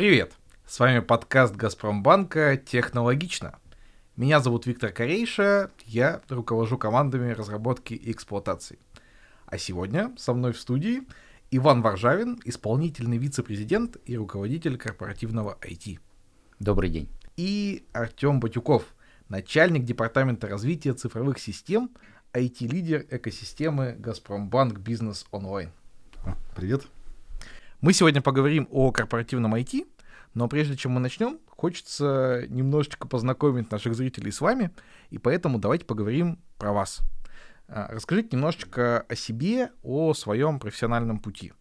Привет! С вами подкаст Газпромбанка «Технологично». Меня зовут Виктор Корейша, я руковожу командами разработки и эксплуатации. А сегодня со мной в студии Иван Варжавин, исполнительный вице-президент и руководитель корпоративного IT. Добрый день. И Артем Батюков, начальник департамента развития цифровых систем, IT-лидер экосистемы Газпромбанк Бизнес Онлайн. Привет. Мы сегодня поговорим о корпоративном IT, но прежде чем мы начнем, хочется немножечко познакомить наших зрителей с вами, и поэтому давайте поговорим про вас. А, расскажите немножечко о себе, о своем профессиональном пути.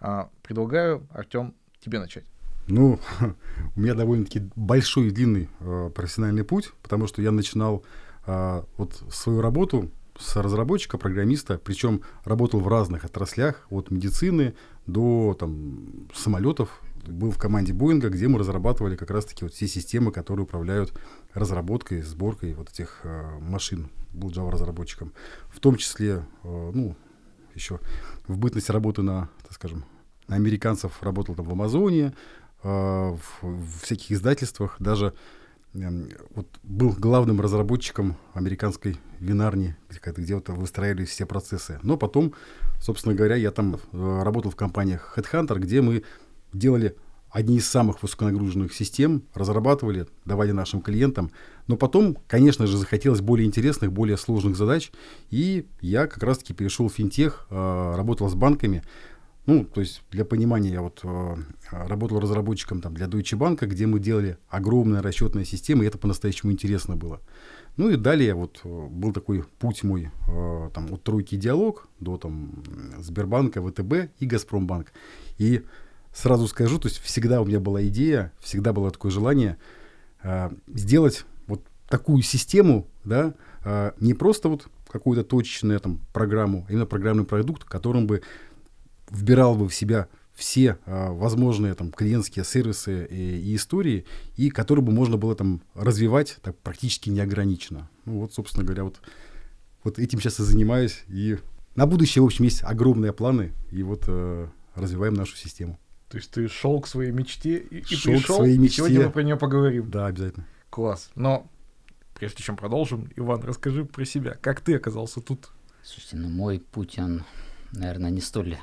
А, предлагаю, Артем, тебе начать. Ну, у меня довольно-таки большой и длинный э, профессиональный путь, потому что я начинал э, вот свою работу с разработчика, программиста, причем работал в разных отраслях, от медицины до там, самолетов. Был в команде Боинга, где мы разрабатывали как раз-таки вот все системы, которые управляют разработкой, сборкой вот этих э, машин. Был Java разработчиком. В том числе, э, ну, еще в бытность работы на, так скажем, на американцев работал там в Амазоне, э, в, в всяких издательствах, даже вот был главным разработчиком американской винарни, где, вот выстраивались все процессы. Но потом, собственно говоря, я там э, работал в компаниях Headhunter, где мы делали одни из самых высоконагруженных систем, разрабатывали, давали нашим клиентам. Но потом, конечно же, захотелось более интересных, более сложных задач. И я как раз-таки перешел в финтех, э, работал с банками. Ну, то есть для понимания, я вот э, работал разработчиком там, для Deutsche Bank, где мы делали огромные расчетные системы, и это по-настоящему интересно было. Ну и далее вот э, был такой путь мой э, там, от тройки диалог до там, Сбербанка, ВТБ и Газпромбанк. И сразу скажу, то есть всегда у меня была идея, всегда было такое желание э, сделать вот такую систему, да, э, не просто вот какую-то точечную там программу, а именно программный продукт, которым бы вбирал бы в себя все а, возможные там клиентские сервисы и, и истории, и которые бы можно было там развивать так практически неограниченно. Ну вот, собственно говоря, вот, вот этим сейчас и занимаюсь. И на будущее, в общем, есть огромные планы, и вот э, развиваем нашу систему. То есть ты шел к своей мечте и, и шел пришел, к своей мечте. и сегодня мы про нее поговорим. Да, обязательно. Класс. Но прежде чем продолжим, Иван, расскажи про себя. Как ты оказался тут? Слушайте, ну мой путь, он, наверное, не столь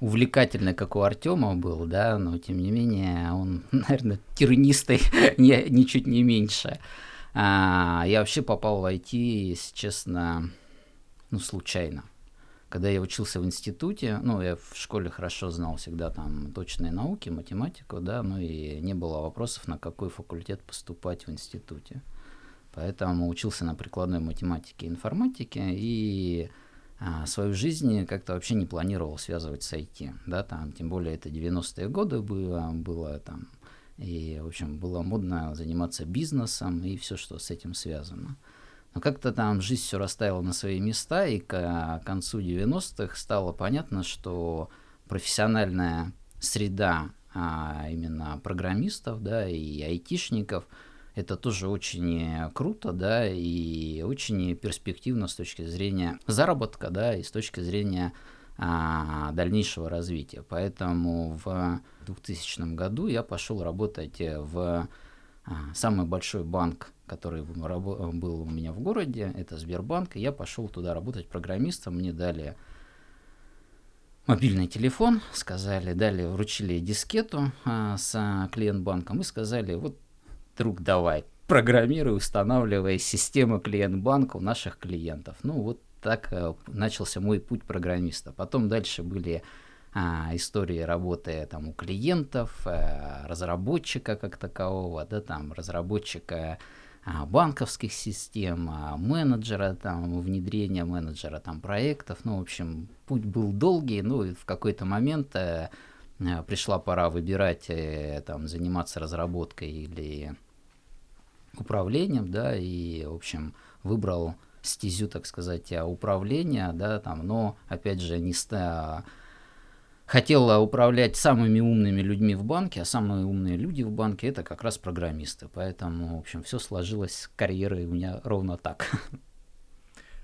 увлекательный, как у Артема был, да, но тем не менее он, наверное, тернистый не, ничуть не меньше. А, я вообще попал в IT, если честно, ну, случайно. Когда я учился в институте, ну, я в школе хорошо знал всегда там точные науки, математику, да, ну и не было вопросов, на какой факультет поступать в институте. Поэтому учился на прикладной математике и информатике, и а, свою жизнь как-то вообще не планировал связывать с IT, да, там, тем более это 90-е годы было, было там, и, в общем, было модно заниматься бизнесом и все, что с этим связано. Но как-то там жизнь все расставила на свои места, и к концу 90-х стало понятно, что профессиональная среда а именно программистов, да, и айтишников – это тоже очень круто, да, и очень перспективно с точки зрения заработка, да, и с точки зрения а, дальнейшего развития. Поэтому в 2000 году я пошел работать в а, самый большой банк, который был у меня в городе, это Сбербанк, и я пошел туда работать программистом, мне дали мобильный телефон, сказали, дали, вручили дискету а, с клиент-банком и сказали, вот друг, давай, программируй, устанавливай систему клиент-банка у наших клиентов. Ну, вот так э, начался мой путь программиста. Потом дальше были а, истории работы там у клиентов, а, разработчика как такового, да, там разработчика а, банковских систем, а, менеджера, там, внедрения менеджера там проектов. Ну, в общем, путь был долгий, ну, и в какой-то момент а, пришла пора выбирать, там, заниматься разработкой или управлением, да, и, в общем, выбрал стезю, так сказать, управления, да, там, но, опять же, не ста хотела управлять самыми умными людьми в банке, а самые умные люди в банке это как раз программисты. Поэтому, в общем, все сложилось с карьерой у меня ровно так.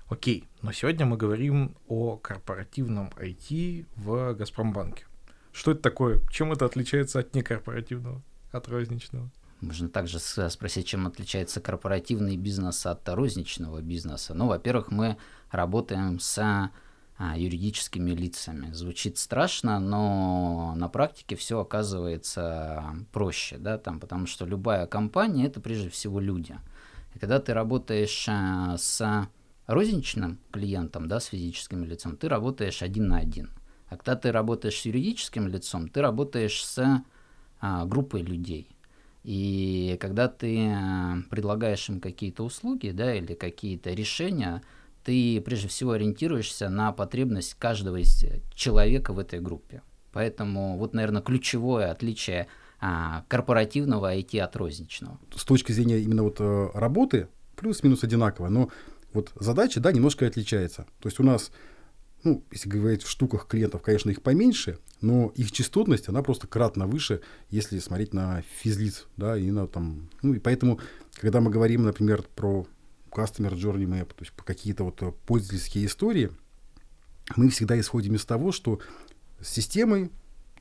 Окей, но сегодня мы говорим о корпоративном IT в Газпромбанке. Что это такое? Чем это отличается от некорпоративного, от розничного? Можно также спросить, чем отличается корпоративный бизнес от розничного бизнеса. Ну, во-первых, мы работаем с а, юридическими лицами. Звучит страшно, но на практике все оказывается проще, да, там, потому что любая компания это прежде всего люди. И когда ты работаешь а, с розничным клиентом, да, с физическим лицом, ты работаешь один на один. А когда ты работаешь с юридическим лицом, ты работаешь с а, группой людей. И когда ты а, предлагаешь им какие-то услуги, да, или какие-то решения, ты прежде всего ориентируешься на потребность каждого из человека в этой группе. Поэтому вот, наверное, ключевое отличие а, корпоративного IT от розничного. С точки зрения именно вот э, работы плюс-минус одинаково, но вот задача, да, немножко отличается. То есть у нас, ну, если говорить в штуках клиентов, конечно, их поменьше, но их частотность, она просто кратно выше, если смотреть на физлиц, да, и на там, ну, и поэтому, когда мы говорим, например, про Customer Journey Map, то есть какие-то вот пользовательские истории, мы всегда исходим из того, что с системой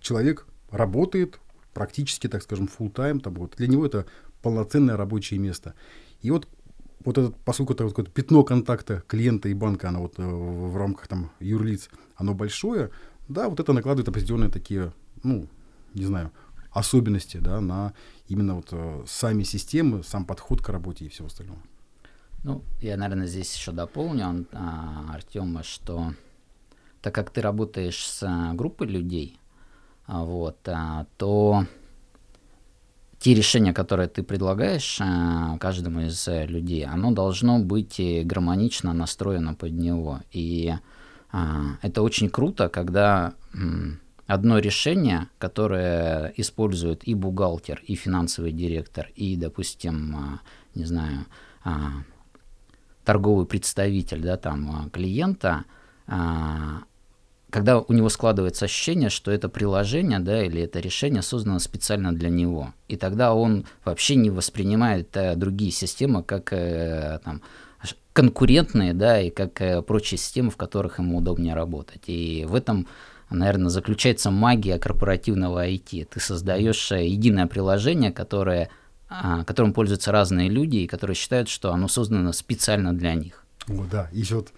человек работает практически, так скажем, full time, там вот для него это полноценное рабочее место. И вот вот этот, поскольку это вот пятно контакта клиента и банка, оно вот э, в рамках там юрлиц, оно большое, да, вот это накладывает определенные такие, ну, не знаю, особенности, да, на именно вот э, сами системы, сам подход к работе и все остальное. Ну, я, наверное, здесь еще дополню, а, Артема, что так как ты работаешь с а, группой людей, а, вот, а, то те решения, которые ты предлагаешь э, каждому из э, людей, оно должно быть гармонично настроено под него. И э, это очень круто, когда одно решение, которое использует и бухгалтер, и финансовый директор, и, допустим, э, не знаю, э, торговый представитель, да, там, клиента, когда у него складывается ощущение, что это приложение, да, или это решение создано специально для него, и тогда он вообще не воспринимает э, другие системы как э, там, конкурентные, да, и как э, прочие системы, в которых ему удобнее работать. И в этом, наверное, заключается магия корпоративного IT. Ты создаешь э, единое приложение, которое, а, которым пользуются разные люди, и которые считают, что оно создано специально для них. О, да, еще вот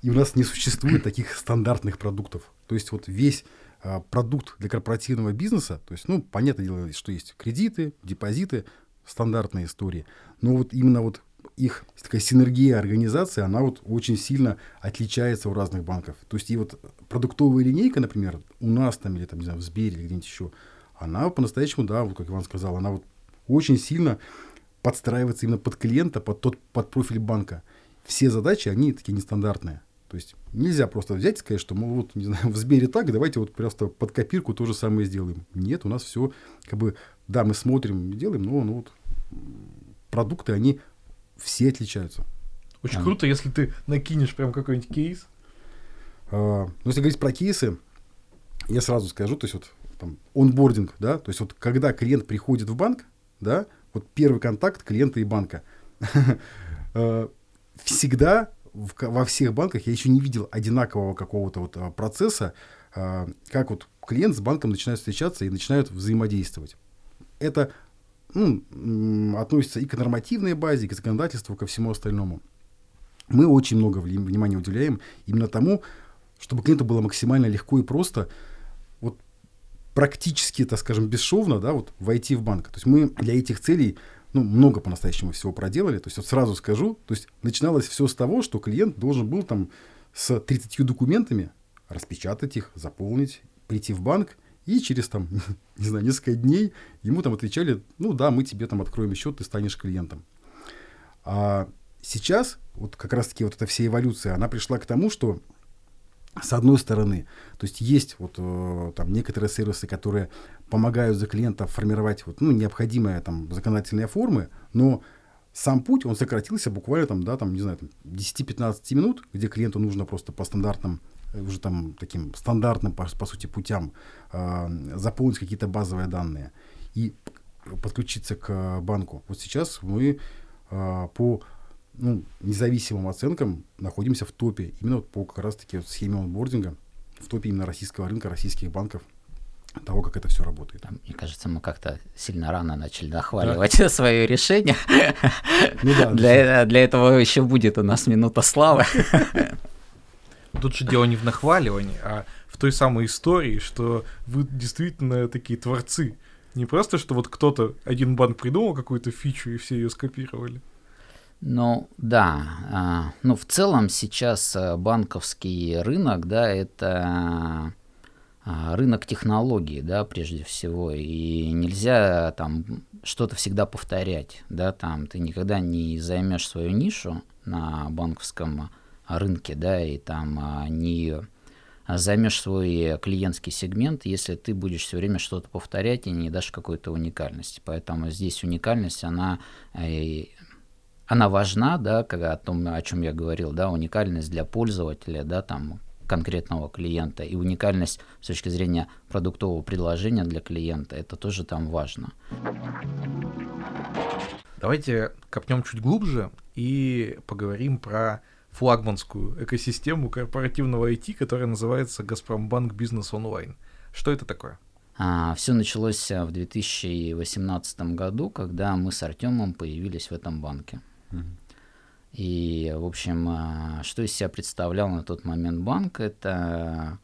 и у нас не существует таких стандартных продуктов. То есть вот весь а, продукт для корпоративного бизнеса, то есть, ну, понятное дело, что есть кредиты, депозиты, стандартные истории. Но вот именно вот их такая синергия организации, она вот очень сильно отличается у разных банков. То есть и вот продуктовая линейка, например, у нас там или там, не знаю, в Сбере или где-нибудь еще, она по-настоящему, да, вот как Иван сказал, она вот очень сильно подстраивается именно под клиента, под тот, под профиль банка. Все задачи, они такие нестандартные. То есть нельзя просто взять и сказать, что мы вот, не знаю, в Сбере так, давайте вот просто под копирку то же самое сделаем. Нет, у нас все, как бы, да, мы смотрим, делаем, но ну, вот продукты, они все отличаются. Очень а. круто, если ты накинешь прям какой-нибудь кейс. А, ну, если говорить про кейсы, я сразу скажу, то есть вот там онбординг, да, то есть вот когда клиент приходит в банк, да, вот первый контакт клиента и банка, а, всегда в, во всех банках я еще не видел одинакового какого-то вот а, процесса, а, как вот клиент с банком начинают встречаться и начинают взаимодействовать. Это ну, относится и к нормативной базе, и к законодательству, ко всему остальному. Мы очень много внимания уделяем именно тому, чтобы клиенту было максимально легко и просто вот практически, так скажем, бесшовно, да, вот войти в банк. То есть мы для этих целей ну, много по-настоящему всего проделали. То есть вот сразу скажу, то есть начиналось все с того, что клиент должен был там с 30 документами распечатать их, заполнить, прийти в банк, и через там, не знаю, несколько дней ему там отвечали, ну да, мы тебе там откроем счет, ты станешь клиентом. А сейчас вот как раз-таки вот эта вся эволюция, она пришла к тому, что с одной стороны, то есть есть вот э, там некоторые сервисы, которые помогают за клиента формировать вот, ну, необходимые там законодательные формы, но сам путь, он сократился буквально там, да, там, не знаю, там, 10-15 минут, где клиенту нужно просто по стандартным, уже там таким стандартным, по, по сути, путям э, заполнить какие-то базовые данные и подключиться к банку. Вот сейчас мы э, по ну, независимым оценкам находимся в топе. Именно вот по как раз-таки схеме онбординга, в топе именно российского рынка, российских банков. того, как это все работает. Мне кажется, мы как-то сильно рано начали нахваливать да. свое решение. Ну, да, для, для этого еще будет у нас минута славы. Тут же дело не в нахваливании, а в той самой истории, что вы действительно такие творцы. Не просто, что вот кто-то, один банк придумал какую-то фичу, и все ее скопировали. Ну, да. А, ну, в целом сейчас э, банковский рынок, да, это а, рынок технологий, да, прежде всего, и нельзя там что-то всегда повторять, да, там ты никогда не займешь свою нишу на банковском рынке, да, и там а, не займешь свой клиентский сегмент, если ты будешь все время что-то повторять и не дашь какой-то уникальности. Поэтому здесь уникальность, она, э, она важна, да, когда о том, о чем я говорил, да, уникальность для пользователя, да, там конкретного клиента и уникальность с точки зрения продуктового предложения для клиента, это тоже там важно. Давайте копнем чуть глубже и поговорим про флагманскую экосистему корпоративного IT, которая называется Газпромбанк Бизнес Онлайн. Что это такое? А, все началось в 2018 году, когда мы с Артемом появились в этом банке. И, в общем, а, что из себя представлял на тот момент банк, это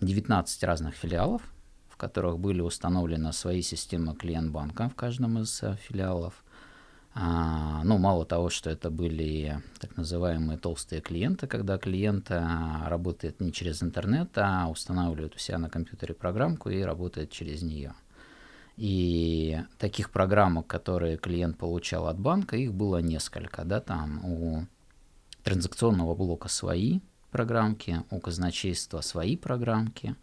19 а, разных филиалов, в которых были установлены свои системы клиент-банка в каждом из а. Ну, мало того, что это были так называемые толстые клиенты, когда клиент работает не через интернет, а устанавливает у себя на компьютере программку и работает через нее. И таких программок, которые клиент получал от банка, их было несколько. Да, там у транзакционного блока свои программки, у казначейства свои программки,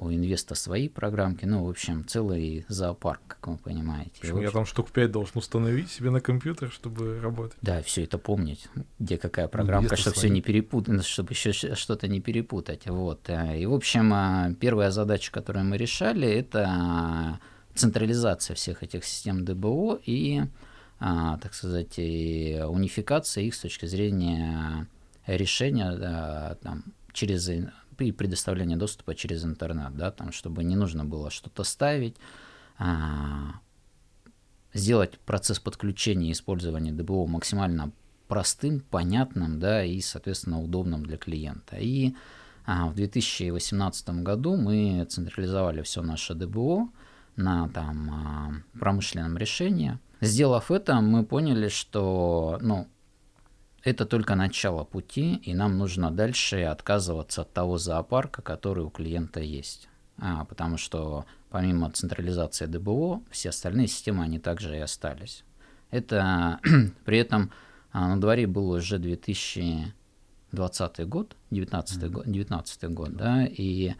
у инвеста свои программки, ну, в общем, целый зоопарк, как вы понимаете. В общем, я там штук 5 должен установить себе на компьютер, чтобы работать. Да, все это помнить, где какая программка, чтобы все не перепутать, чтобы еще что-то не перепутать. Вот. И, в общем, а, первая задача, которую мы решали, это централизация всех этих систем ДБО и, а, так сказать, и унификация их с точки зрения решения там, через и предоставления доступа через интернет, да, там, чтобы не нужно было что-то ставить, а, сделать процесс подключения и использования ДБО максимально простым, понятным, да, и, соответственно, удобным для клиента. И а, в 2018 году мы централизовали все наше ДБО, на там, а, промышленном решении. Сделав это, мы поняли, что ну, это только начало пути, и нам нужно дальше отказываться от того зоопарка, который у клиента есть. А, потому что помимо централизации ДБО, все остальные системы, они также и остались. Это при этом а, на дворе был уже 2020 год, 2019 mm-hmm. год, 19 год, да, и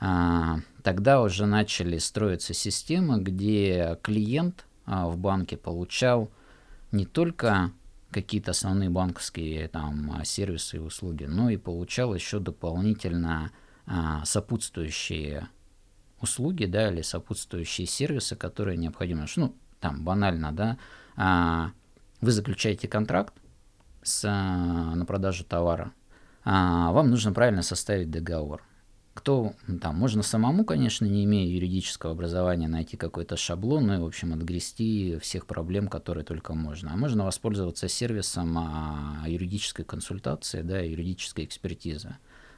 а, тогда уже начали строиться системы, где клиент а, в банке получал не только какие-то основные банковские там, сервисы и услуги, но и получал еще дополнительно а, сопутствующие услуги, да, или сопутствующие сервисы, которые необходимы. Ну, там банально, да, а, вы заключаете контракт с, а, на продажу товара, а, вам нужно правильно составить договор кто там, можно самому, конечно, не имея юридического образования, найти какой-то шаблон, ну и, в общем, отгрести всех проблем, которые только можно. А можно воспользоваться сервисом а, юридической консультации, да, юридической экспертизы.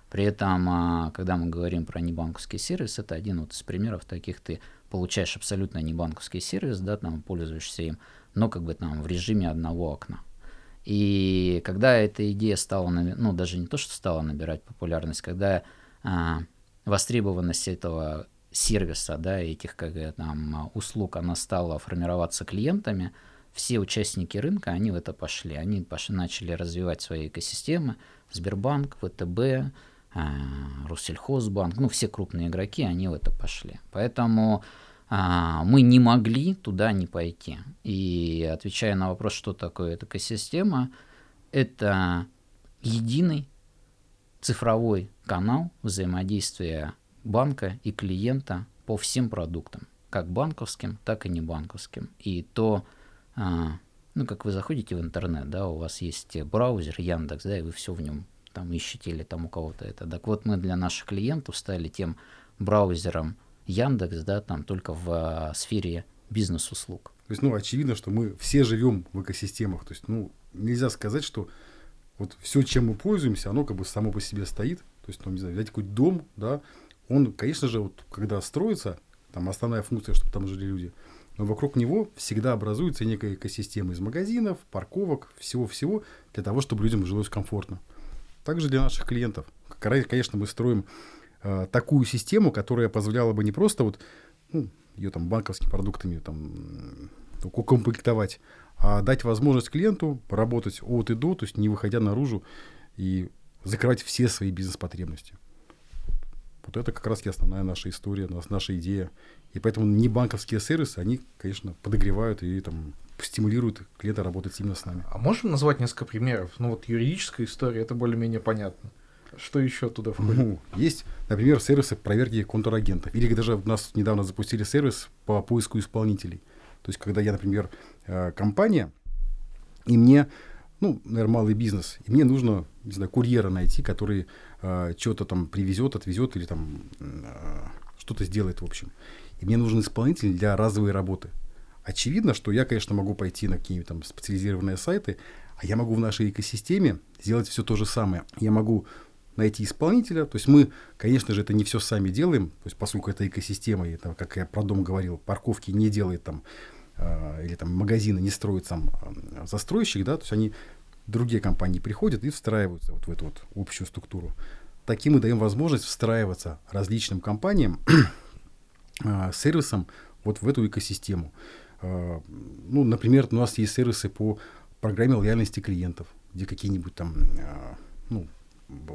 При этом, а, когда мы говорим про небанковский сервис, это один вот из примеров таких, ты получаешь абсолютно небанковский сервис, да, там пользуешься им, но как бы там в режиме одного окна. И когда эта идея стала, ну даже не то, что стала набирать популярность, когда а, востребованность этого сервиса, да, этих как там услуг, она стала формироваться клиентами, все участники рынка, они в это пошли. Они пошли, начали развивать свои экосистемы. Сбербанк, ВТБ, а, Россельхозбанк, ну, все крупные игроки, они в это пошли. Поэтому а, мы не могли туда не пойти. И отвечая на вопрос, что такое эта экосистема, это единый цифровой канал взаимодействия банка и клиента по всем продуктам, как банковским, так и не банковским. И то, а, ну, как вы заходите в интернет, да, у вас есть браузер Яндекс, да, и вы все в нем там ищете или там у кого-то это. Так вот, мы для наших клиентов стали тем браузером Яндекс, да, там только в а, сфере бизнес-услуг. То есть, ну, очевидно, что мы все живем в экосистемах. То есть, ну, нельзя сказать, что вот все, чем мы пользуемся, оно как бы само по себе стоит. То есть, ну, не знаю, взять какой-то дом, да, он, конечно же, вот когда строится, там основная функция, чтобы там жили люди, но вокруг него всегда образуется некая экосистема из магазинов, парковок, всего-всего, для того, чтобы людям жилось комфортно. Также для наших клиентов. Конечно, мы строим э, такую систему, которая позволяла бы не просто вот, ну, ее там банковскими продуктами там укомплектовать, а дать возможность клиенту поработать от и до, то есть не выходя наружу и закрывать все свои бизнес-потребности. Вот это как раз и основная наша история, наша идея. И поэтому не банковские сервисы, они, конечно, подогревают и там стимулируют клиента работать именно с нами. А можем назвать несколько примеров? Ну вот юридическая история, это более-менее понятно. Что еще туда входит? Ну, есть, например, сервисы проверки контрагентов. Или даже у нас недавно запустили сервис по поиску исполнителей. То есть, когда я, например, э, компания, и мне, ну, наверное, малый бизнес, и мне нужно, не знаю, курьера найти, который э, что-то там привезет, отвезет или там э, что-то сделает, в общем. И мне нужен исполнитель для разовой работы. Очевидно, что я, конечно, могу пойти на какие-нибудь там специализированные сайты, а я могу в нашей экосистеме сделать все то же самое. Я могу найти исполнителя. То есть мы, конечно же, это не все сами делаем, то есть поскольку это экосистема, и, там, как я про дом говорил, парковки не делает там, или там магазины не строит сам э, застройщик, да, то есть они, другие компании приходят и встраиваются вот в эту вот общую структуру. Таким мы даем возможность встраиваться различным компаниям, э, сервисам вот в эту экосистему. Э, ну, например, у нас есть сервисы по программе лояльности клиентов, где какие-нибудь там э, ну,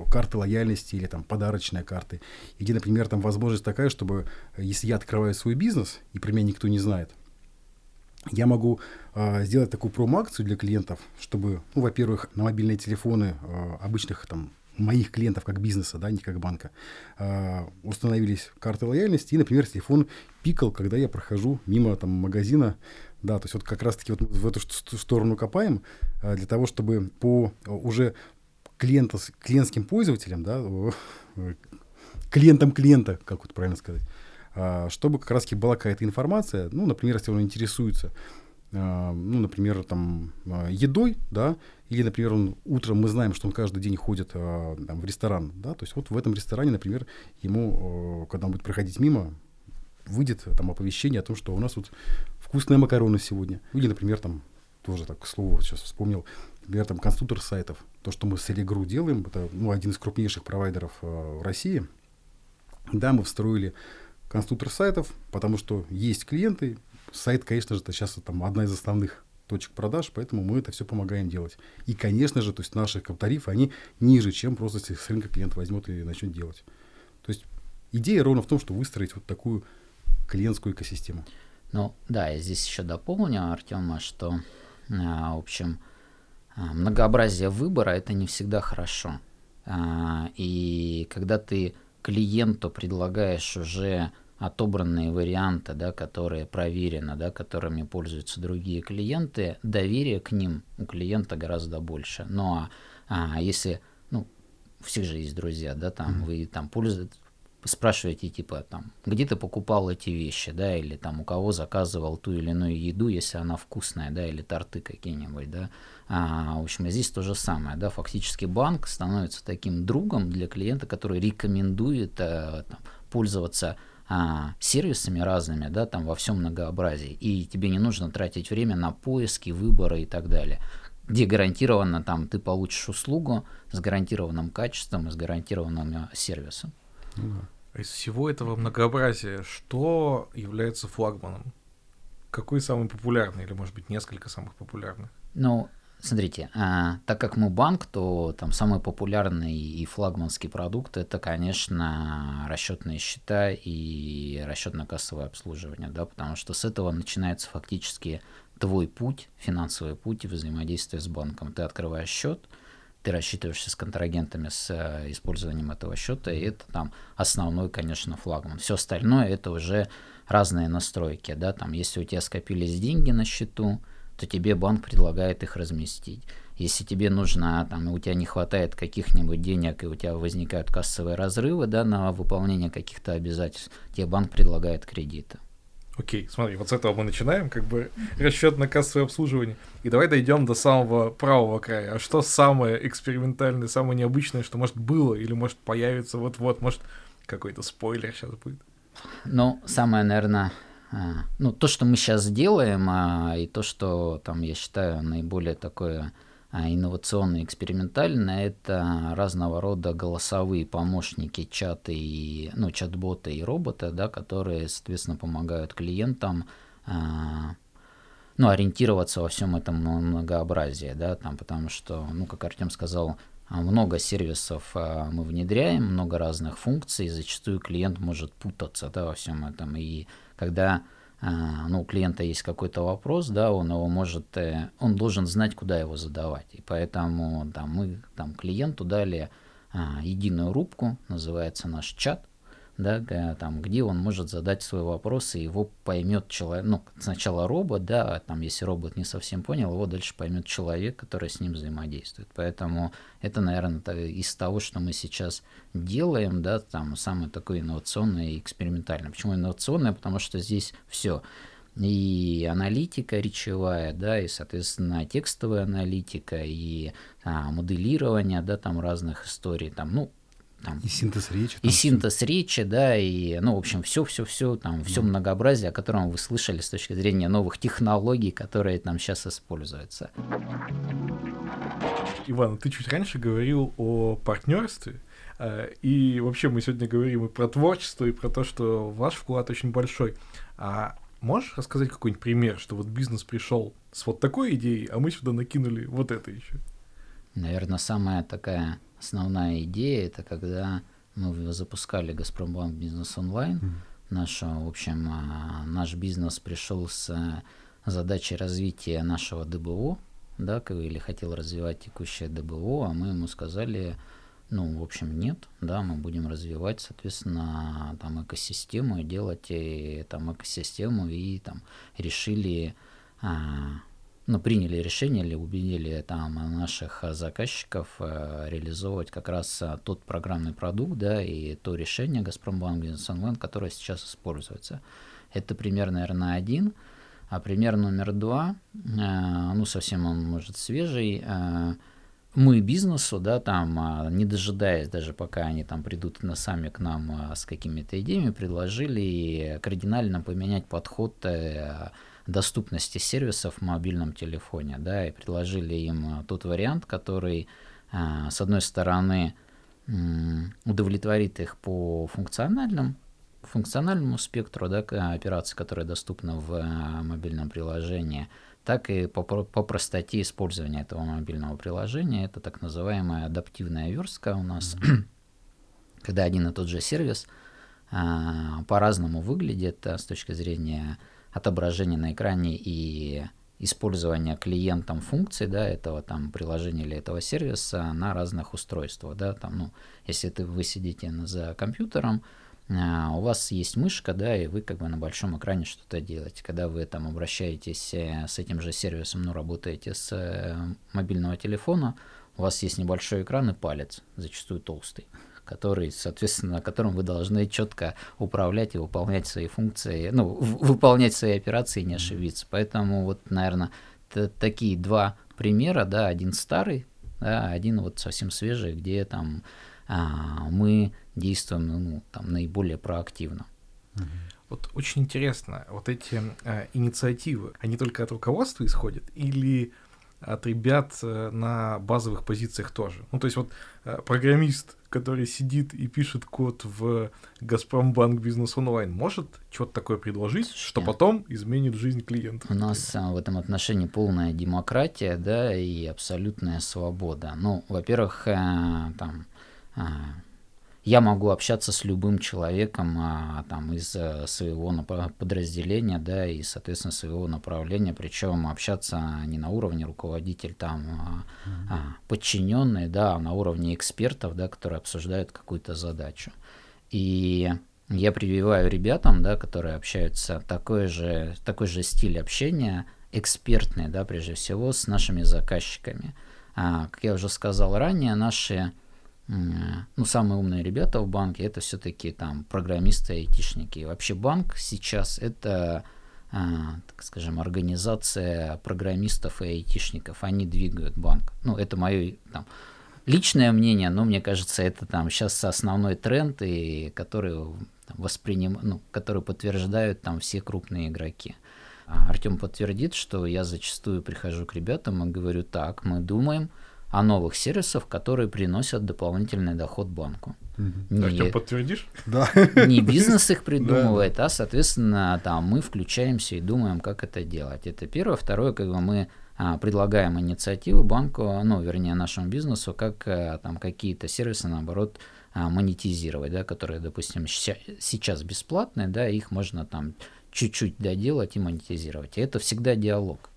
карты лояльности или там подарочные карты, где, например, там возможность такая, чтобы э, если я открываю свой бизнес, и про меня никто не знает, я могу э, сделать такую промо-акцию для клиентов, чтобы, ну, во-первых, на мобильные телефоны э, обычных там моих клиентов как бизнеса, да, не как банка, э, установились карты лояльности, и, например, телефон пикал, когда я прохожу мимо там магазина, да, то есть вот как раз-таки вот в эту сторону копаем э, для того, чтобы по уже клиента, клиентским пользователям, да, клиентам клиента, как вот правильно сказать, чтобы как раз была какая-то информация, ну, например, если он интересуется, а, ну, например, там, а, едой, да, или, например, он утром мы знаем, что он каждый день ходит там, в ресторан, да, то есть вот в этом ресторане, например, ему, когда он будет проходить мимо, выйдет там оповещение о том, что у нас тут вкусные макароны сегодня. Или, например, там, тоже так, к слову, сейчас вспомнил, например, там, конструктор сайтов то, что мы с Элигру делаем, это ну, один из крупнейших провайдеров в России. Да, мы встроили конструктор сайтов, потому что есть клиенты. Сайт, конечно же, это сейчас там одна из основных точек продаж, поэтому мы это все помогаем делать. И, конечно же, то есть наши тарифы, они ниже, чем просто с рынка клиент возьмет и начнет делать. То есть идея ровно в том, что выстроить вот такую клиентскую экосистему. Ну да, я здесь еще дополню, Артема, что, а, в общем, а, многообразие выбора это не всегда хорошо. А, и когда ты клиенту предлагаешь уже отобранные варианты, да, которые проверены, да, которыми пользуются другие клиенты, доверие к ним у клиента гораздо больше. Ну а, а если, ну, у всех же есть друзья, да, там mm-hmm. вы там пользуетесь, спрашиваете, типа, там, где ты покупал эти вещи, да, или там у кого заказывал ту или иную еду, если она вкусная, да, или торты какие-нибудь, да. А, в общем, здесь то же самое, да, фактически банк становится таким другом для клиента, который рекомендует а, там, пользоваться а, сервисами разными, да, там во всем многообразии, и тебе не нужно тратить время на поиски, выборы и так далее где гарантированно там ты получишь услугу с гарантированным качеством и с гарантированным сервисом. Из всего этого многообразия, что является флагманом? Какой самый популярный, или, может быть, несколько самых популярных? Ну, смотрите, а, так как мы банк, то там самый популярный и флагманский продукт это, конечно, расчетные счета и расчетно-кассовое обслуживание, да, потому что с этого начинается фактически твой путь, финансовый путь взаимодействия с банком. Ты открываешь счет, ты рассчитываешься с контрагентами с э, использованием этого счета, и это там основной, конечно, флагман. Все остальное это уже разные настройки, да, там, если у тебя скопились деньги на счету, то тебе банк предлагает их разместить. если тебе нужно, там, и у тебя не хватает каких-нибудь денег, и у тебя возникают кассовые разрывы, да, на выполнение каких-то обязательств, тебе банк предлагает кредиты. Окей, смотри, вот с этого мы начинаем, как бы расчет на кассовое обслуживание. И давай дойдем до самого правого края. А что самое экспериментальное, самое необычное, что может было или может появиться вот-вот, может какой-то спойлер сейчас будет? Ну, самое, наверное, а, ну, то, что мы сейчас делаем, а, и то, что там, я считаю, наиболее такое а, инновационно экспериментально, это разного рода голосовые помощники, чаты, и, ну, чат-боты и роботы, да, которые, соответственно, помогают клиентам ну, ориентироваться во всем этом многообразии, да, там, потому что, ну, как Артем сказал, много сервисов мы внедряем, много разных функций, зачастую клиент может путаться да, во всем этом. И когда а, ну, у клиента есть какой-то вопрос, да, он его может, э, он должен знать, куда его задавать. И поэтому там, мы там, клиенту дали а, единую рубку, называется наш чат, да, там, где он может задать свой вопрос, и его поймет человек, ну, сначала робот, да, а там, если робот не совсем понял, его дальше поймет человек, который с ним взаимодействует. Поэтому это, наверное, из того, что мы сейчас делаем, да, там, самое такое инновационное и экспериментальное. Почему инновационное? Потому что здесь все и аналитика речевая, да, и, соответственно, текстовая аналитика, и а, моделирование, да, там разных историй, там, ну, там, и синтез речи. И синтез все. речи, да, и, ну, в общем, все, все, все, там, все mm. многообразие, о котором вы слышали с точки зрения новых технологий, которые там сейчас используются. Иван, ты чуть раньше говорил о партнерстве, э, и вообще мы сегодня говорим и про творчество, и про то, что ваш вклад очень большой. А можешь рассказать какой-нибудь пример, что вот бизнес пришел с вот такой идеей, а мы сюда накинули вот это еще? Наверное, самая такая основная идея это когда мы запускали Газпромбанк Бизнес Онлайн. Mm. Наш, в общем, а, наш бизнес пришел с задачей развития нашего ДБО, да, или хотел развивать текущее ДБО, а мы ему сказали, ну, в общем, нет, да, мы будем развивать, соответственно, там экосистему и делать и, там экосистему и там решили а, ну, приняли решение или убедили там наших заказчиков э, реализовывать как раз э, тот программный продукт, да, и то решение Газпромбанк Бизнес Онлайн, которое сейчас используется. Это пример, наверное, один. А пример номер два, э, ну, совсем он, может, свежий, мы бизнесу, да, там, не дожидаясь даже пока они там придут на сами к нам с какими-то идеями, предложили кардинально поменять подход доступности сервисов в мобильном телефоне, да, и предложили им э, тот вариант, который, э, с одной стороны, удовлетворит их по функциональным функциональному спектру да, операций, которые доступны в э, мобильном приложении, так и по, по простоте использования этого мобильного приложения. Это так называемая адаптивная верстка у нас, mm-hmm. когда один и тот же сервис а, по-разному выглядит а, с точки зрения отображение на экране и использование клиентом функций да, этого там приложения или этого сервиса на разных устройствах. Да, там, ну, если ты, вы сидите за компьютером, а, у вас есть мышка, да, и вы как бы на большом экране что-то делаете. Когда вы там обращаетесь э, с этим же сервисом, ну, работаете с э, мобильного телефона, у вас есть небольшой экран и палец, зачастую толстый который, соответственно, на котором вы должны четко управлять и выполнять свои функции, ну, выполнять свои операции и не ошибиться. Поэтому вот, наверное, такие два примера, да, один старый, да, один вот совсем свежий, где там а, мы действуем ну, там, наиболее проактивно. Вот очень интересно, вот эти а, инициативы, они только от руководства исходят или от ребят э, на базовых позициях тоже. Ну, то есть вот э, программист, который сидит и пишет код в Газпромбанк Бизнес Онлайн, может что-то такое предложить, Слушайте, что потом изменит жизнь клиента. У нас а, в этом отношении полная демократия, да, и абсолютная свобода. Ну, во-первых, э, там я могу общаться с любым человеком а, там, из а, своего подразделения, да, и, соответственно, своего направления, причем общаться не на уровне руководитель, там, а, а, подчиненные, да, а на уровне экспертов, да, которые обсуждают какую-то задачу. И я прививаю ребятам, да, которые общаются, такой же, такой же стиль общения, экспертный, да, прежде всего, с нашими заказчиками – А, как я уже сказал ранее, наши ну, самые умные ребята в банке это все-таки там программисты, айтишники. И вообще банк сейчас это, а, так скажем, организация программистов и айтишников. Они двигают банк. Ну, это мое там, личное мнение, но мне кажется, это там сейчас основной тренд, и который восприним, ну, который подтверждают там все крупные игроки. А Артем подтвердит, что я зачастую прихожу к ребятам и говорю, так, мы думаем, о новых сервисах, которые приносят дополнительный доход банку. Не, Артем, подтвердишь? Да. Не бизнес их придумывает, да. а, соответственно, там мы включаемся и думаем, как это делать. Это первое. Второе, как бы мы а, предлагаем инициативы банку, ну, вернее, нашему бизнесу, как а, там какие-то сервисы, наоборот, а, монетизировать, да, которые, допустим, сейчас бесплатные, да, их можно там чуть-чуть доделать и монетизировать. И это всегда диалог,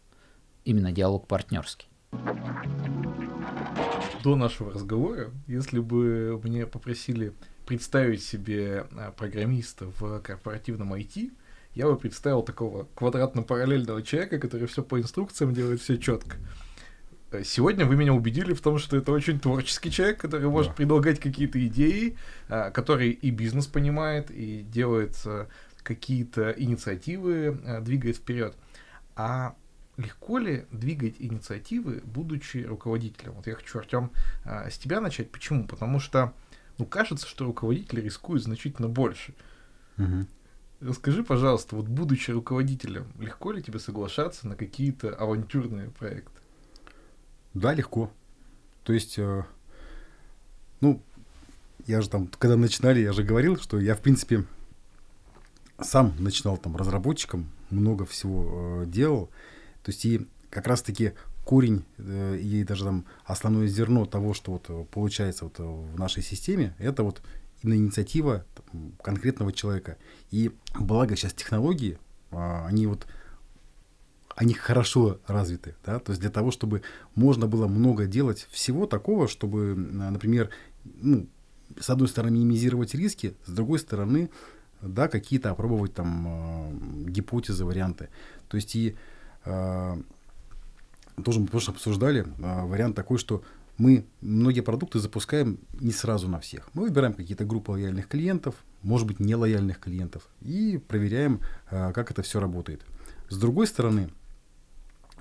именно диалог партнерский до нашего разговора, если бы мне попросили представить себе а, программиста в корпоративном IT, я бы представил такого квадратно-параллельного человека, который все по инструкциям делает, все четко. Э, сегодня вы меня убедили в том, что это очень творческий человек, который может да. предлагать какие-то идеи, а, который и бизнес понимает, и делает а, какие-то инициативы, двигает вперед. А легко ли двигать инициативы, будучи руководителем? Вот я хочу, Артем, а, с тебя начать. Почему? Потому что, ну, кажется, что руководители рискуют значительно больше. Угу. Расскажи, пожалуйста, вот будучи руководителем, легко ли тебе соглашаться на какие-то авантюрные проекты? Да, легко. То есть, э, ну, я же там, когда начинали, я же говорил, что я, в принципе, сам начинал там разработчиком, много всего э, делал. То есть и как раз-таки корень э, и даже там основное зерно того, что вот э, получается вот э, в нашей системе, это вот именно инициатива конкретного человека. И благо сейчас технологии, а, они вот они хорошо развиты, да, то есть для того, чтобы можно было много делать всего такого, чтобы, например, ну, с одной стороны минимизировать риски, с другой стороны, да, какие-то опробовать там гипотезы, варианты. То есть и а, тоже мы тоже обсуждали а, вариант такой, что мы многие продукты запускаем не сразу на всех. Мы выбираем какие-то группы лояльных клиентов, может быть, нелояльных клиентов, и проверяем, а, как это все работает. С другой стороны,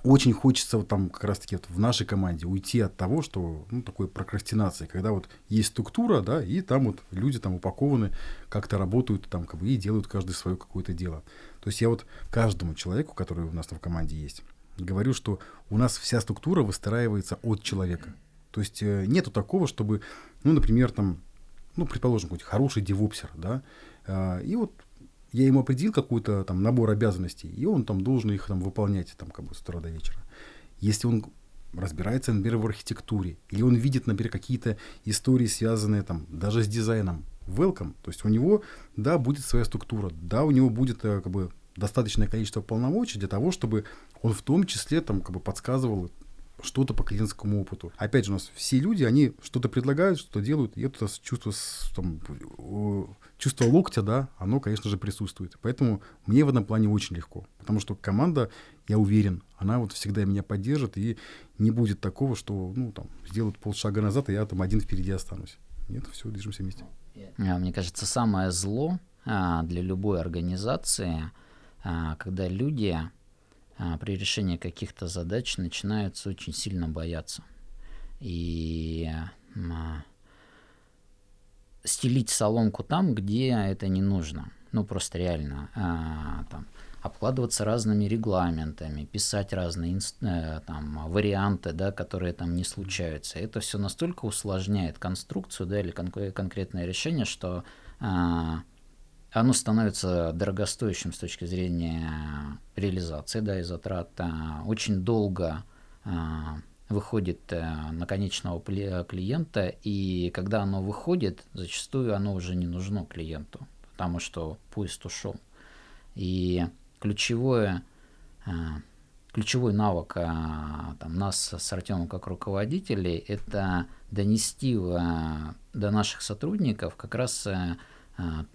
очень хочется вот там как раз-таки вот в нашей команде уйти от того, что ну, такой прокрастинации, когда вот есть структура, да, и там вот люди там упакованы, как-то работают там как бы и делают каждый свое какое-то дело. То есть я вот каждому человеку, который у нас в команде есть, говорю, что у нас вся структура выстраивается от человека. То есть э, нету такого, чтобы, ну, например, там, ну, предположим, какой-то хороший девопсер, да, э, и вот я ему определил какой-то там набор обязанностей, и он там должен их там выполнять там как бы с утра до вечера. Если он разбирается, например, в архитектуре, или он видит, например, какие-то истории, связанные там даже с дизайном, welcome. То есть у него, да, будет своя структура, да, у него будет э, как бы достаточное количество полномочий для того, чтобы он в том числе там как бы подсказывал что-то по клиентскому опыту. Опять же, у нас все люди, они что-то предлагают, что-то делают, и это чувство, там, чувство локтя, да, оно, конечно же, присутствует. Поэтому мне в этом плане очень легко, потому что команда, я уверен, она вот всегда меня поддержит, и не будет такого, что, ну, там, сделают полшага назад, и я там один впереди останусь. Нет, все, движемся вместе. А, мне кажется, самое зло а, для любой организации, а, когда люди при решении каких-то задач начинают очень сильно бояться. И стелить соломку там, где это не нужно. Ну, просто реально. там, обкладываться разными регламентами, писать разные э, там, варианты, да, которые там не случаются. Это все настолько усложняет конструкцию да, или кон- конкретное решение, что а, оно становится дорогостоящим с точки зрения реализации да, и затрат. А, очень долго а, выходит а, на конечного клиента, и когда оно выходит, зачастую оно уже не нужно клиенту, потому что поезд ушел. И ключевое, а, ключевой навык там, нас с Артемом как руководителей – это донести до наших сотрудников как раз а,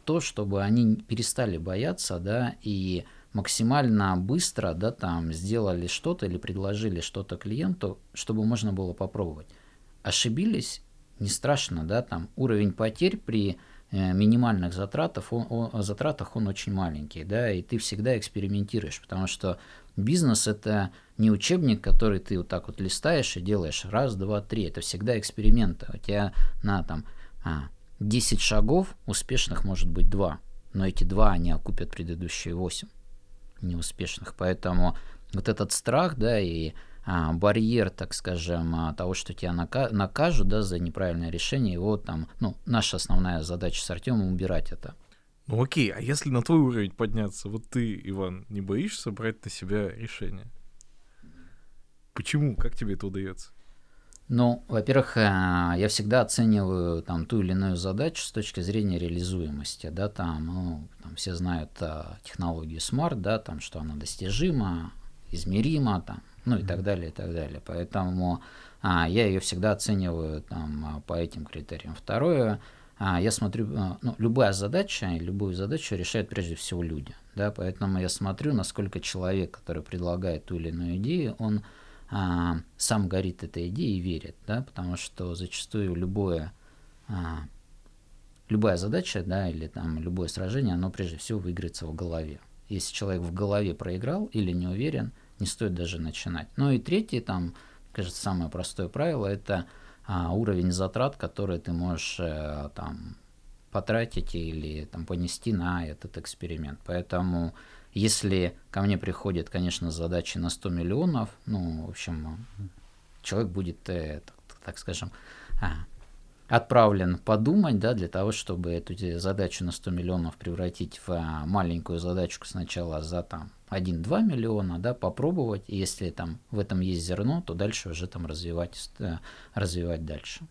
то, чтобы они перестали бояться, да, и максимально быстро, да, там, сделали что-то или предложили что-то клиенту, чтобы можно было попробовать. Ошибились, не страшно, да, там, уровень потерь при э, минимальных затратах, он, он, затратах он очень маленький, да, и ты всегда экспериментируешь, потому что бизнес это не учебник, который ты вот так вот листаешь и делаешь раз, два, три, это всегда эксперименты. У тебя на там а, 10 шагов успешных может быть два, но эти два, они окупят предыдущие 8 неуспешных. Поэтому вот этот страх, да, и а, барьер, так скажем, а, того, что тебя нака- накажут, да, за неправильное решение, его там, ну, наша основная задача с Артемом убирать это. Ну окей, а если на твой уровень подняться, вот ты, Иван, не боишься брать на себя решение? Почему? Как тебе это удается? Ну, во-первых, э, я всегда оцениваю там ту или иную задачу с точки зрения реализуемости, да, там, ну, там все знают а, технологию Smart, да, там, что она достижима, измерима, там, ну и так далее, и так далее. Поэтому а, я ее всегда оцениваю там а, по этим критериям. Второе, а, я смотрю, а, ну, любая задача, любую задачу решают прежде всего люди, да, поэтому я смотрю, насколько человек, который предлагает ту или иную идею, он а, сам горит этой идеей и верит, да, потому что зачастую любое, а, любая задача, да, или там любое сражение, оно прежде всего выиграется в голове. Если человек в голове проиграл или не уверен, не стоит даже начинать. Ну и третье, там, кажется, самое простое правило, это а, уровень затрат, который ты можешь а, там потратить или там понести на этот эксперимент. Поэтому если ко мне приходит, конечно, задача на 100 миллионов, ну, в общем, человек будет, э, так, так скажем, а, отправлен подумать, да, для того, чтобы эту задачу на 100 миллионов превратить в а, маленькую задачку сначала за там 1-2 миллиона, да, попробовать, и если там в этом есть зерно, то дальше уже там развивать, э, развивать дальше.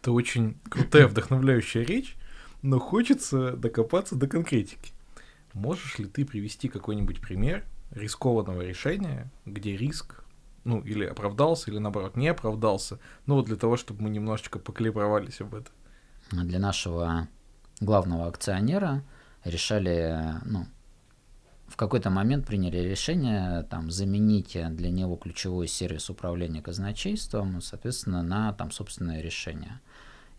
Это очень крутая, вдохновляющая речь, но хочется докопаться до конкретики. Можешь ли ты привести какой-нибудь пример рискованного решения, где риск, ну, или оправдался, или наоборот не оправдался, ну, вот для того, чтобы мы немножечко покалибровались об этом? Для нашего главного акционера решали, ну, в какой-то момент приняли решение там, заменить для него ключевой сервис управления казначейством, соответственно, на там, собственное решение.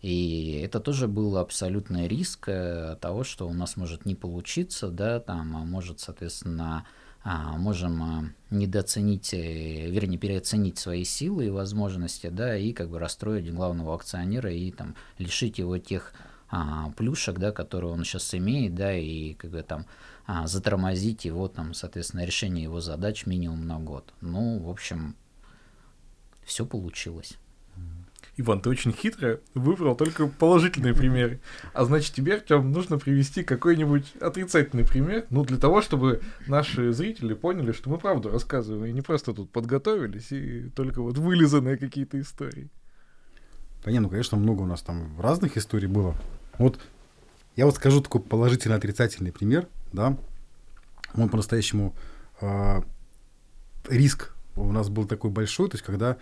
И это тоже был абсолютный риск э, того, что у нас может не получиться, да, там, а может, соответственно, а, можем а, недооценить, э, вернее, переоценить свои силы и возможности, да, и как бы расстроить главного акционера и там лишить его тех а, плюшек, да, которые он сейчас имеет, да, и как бы там а, затормозить его там, соответственно, решение его задач минимум на год. Ну, в общем, все получилось. Иван, ты очень хитро выбрал только положительные примеры. А значит, тебе, Артем, нужно привести какой-нибудь отрицательный пример, ну, для того, чтобы наши зрители поняли, что мы правду рассказываем, и не просто тут подготовились, и только вот вылизанные какие-то истории. Да не, ну, конечно, много у нас там разных историй было. Вот я вот скажу такой положительно отрицательный пример, да. Он по-настоящему э, риск у нас был такой большой, то есть когда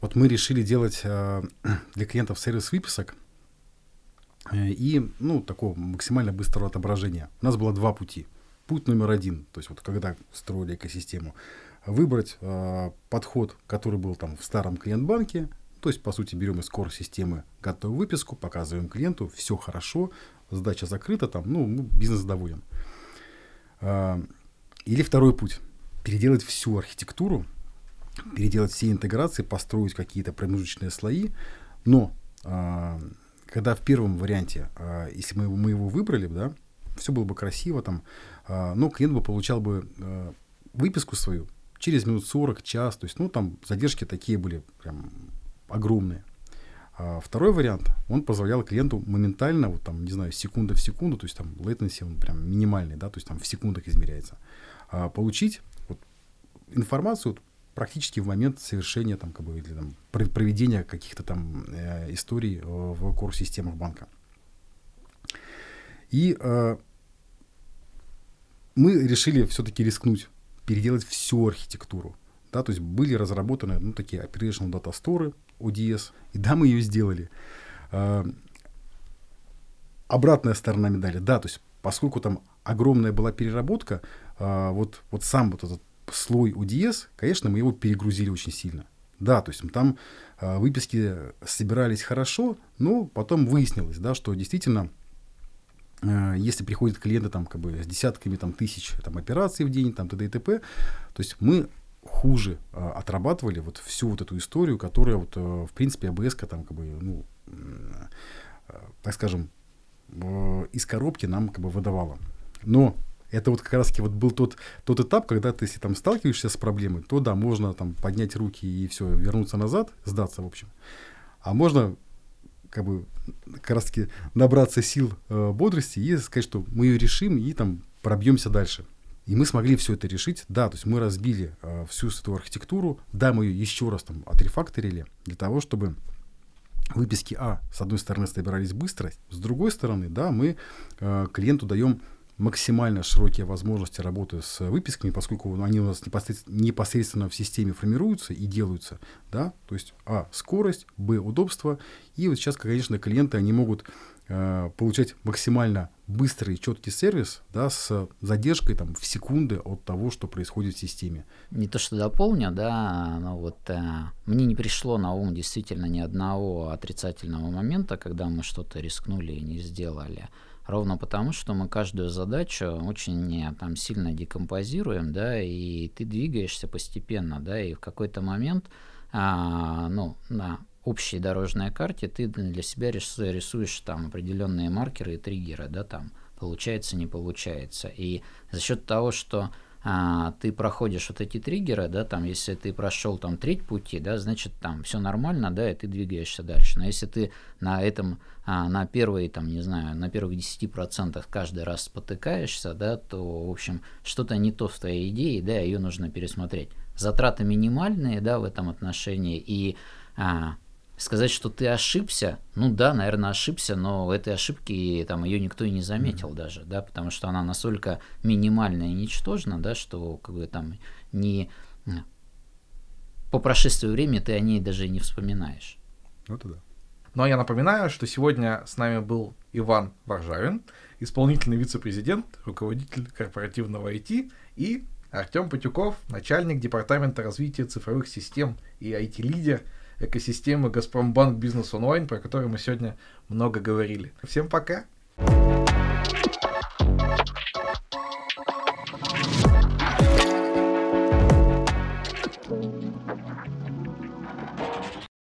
вот мы решили делать э, для клиентов сервис выписок э, и, ну, такого максимально быстрого отображения. У нас было два пути. Путь номер один, то есть вот когда строили экосистему, выбрать э, подход, который был там в старом клиент-банке, то есть, по сути, берем из core системы готовую выписку, показываем клиенту, все хорошо, задача закрыта, там, ну, бизнес доволен. Или второй путь, переделать всю архитектуру, переделать все интеграции, построить какие-то промежуточные слои. Но а, когда в первом варианте, а, если мы, мы его выбрали, да, все было бы красиво, там, а, но клиент бы получал бы а, выписку свою через минут 40, час, то есть, ну, там задержки такие были прям огромные. А второй вариант, он позволял клиенту моментально, вот там, не знаю, секунда в секунду, то есть там latency он прям минимальный, да, то есть там в секундах измеряется, а, получить вот, информацию практически в момент совершения там, как бы, или, там, проведения каких-то там э, историй э, в core-системах банка. И э, мы решили все-таки рискнуть, переделать всю архитектуру. Да, то есть были разработаны ну, такие Operational Data Store, ODS, и да, мы ее сделали. Э, обратная сторона медали, да, то есть поскольку там огромная была переработка, а, вот, вот сам вот этот слой UDS, конечно, мы его перегрузили очень сильно. Да, то есть там а, выписки собирались хорошо, но потом выяснилось, да, что действительно а, если приходят клиенты там как бы с десятками там тысяч там операций в день там т.д. и т.п. то есть мы хуже а, отрабатывали вот всю вот эту историю, которая вот а, в принципе АБС там как бы ну а, так скажем из коробки нам как бы выдавала. Но это вот как раз вот был тот, тот этап, когда ты, если там сталкиваешься с проблемой, то да, можно там поднять руки и все, вернуться назад, сдаться, в общем. А можно как бы как раз таки набраться сил, э, бодрости и сказать, что мы ее решим и там пробьемся дальше. И мы смогли все это решить. Да, то есть мы разбили э, всю эту архитектуру. Да, мы ее еще раз там отрефакторили для того, чтобы выписки А, с одной стороны, собирались быстро, с другой стороны, да, мы э, клиенту даем максимально широкие возможности работы с выписками, поскольку они у нас непосредственно, в системе формируются и делаются, да, то есть, а, скорость, б, удобство, и вот сейчас, конечно, клиенты, они могут э, получать максимально быстрый, четкий сервис, да, с задержкой там в секунды от того, что происходит в системе. Не то, что дополню, да, но вот э, мне не пришло на ум действительно ни одного отрицательного момента, когда мы что-то рискнули и не сделали. Ровно потому, что мы каждую задачу очень там сильно декомпозируем, да, и ты двигаешься постепенно, да, и в какой-то момент, а, ну, на общей дорожной карте ты для себя рисуешь там определенные маркеры и триггеры, да, там получается, не получается. И за счет того, что а, ты проходишь вот эти триггеры, да, там, если ты прошел там треть пути, да, значит, там все нормально, да, и ты двигаешься дальше. Но если ты на этом, а, на первые, там, не знаю, на первых 10% каждый раз спотыкаешься, да, то, в общем, что-то не то в твоей идее, да, ее нужно пересмотреть. Затраты минимальные, да, в этом отношении, и а, сказать, что ты ошибся, ну да, наверное, ошибся, но этой ошибки там ее никто и не заметил mm-hmm. даже, да, потому что она настолько минимальна и ничтожна, да, что как бы там не по прошествию времени ты о ней даже не вспоминаешь. Вот да. Ну а я напоминаю, что сегодня с нами был Иван Варжавин, исполнительный вице-президент, руководитель корпоративного IT, и Артем Патюков, начальник департамента развития цифровых систем и IT-лидер – экосистемы Газпромбанк Бизнес Онлайн, про которую мы сегодня много говорили. Всем пока! thank you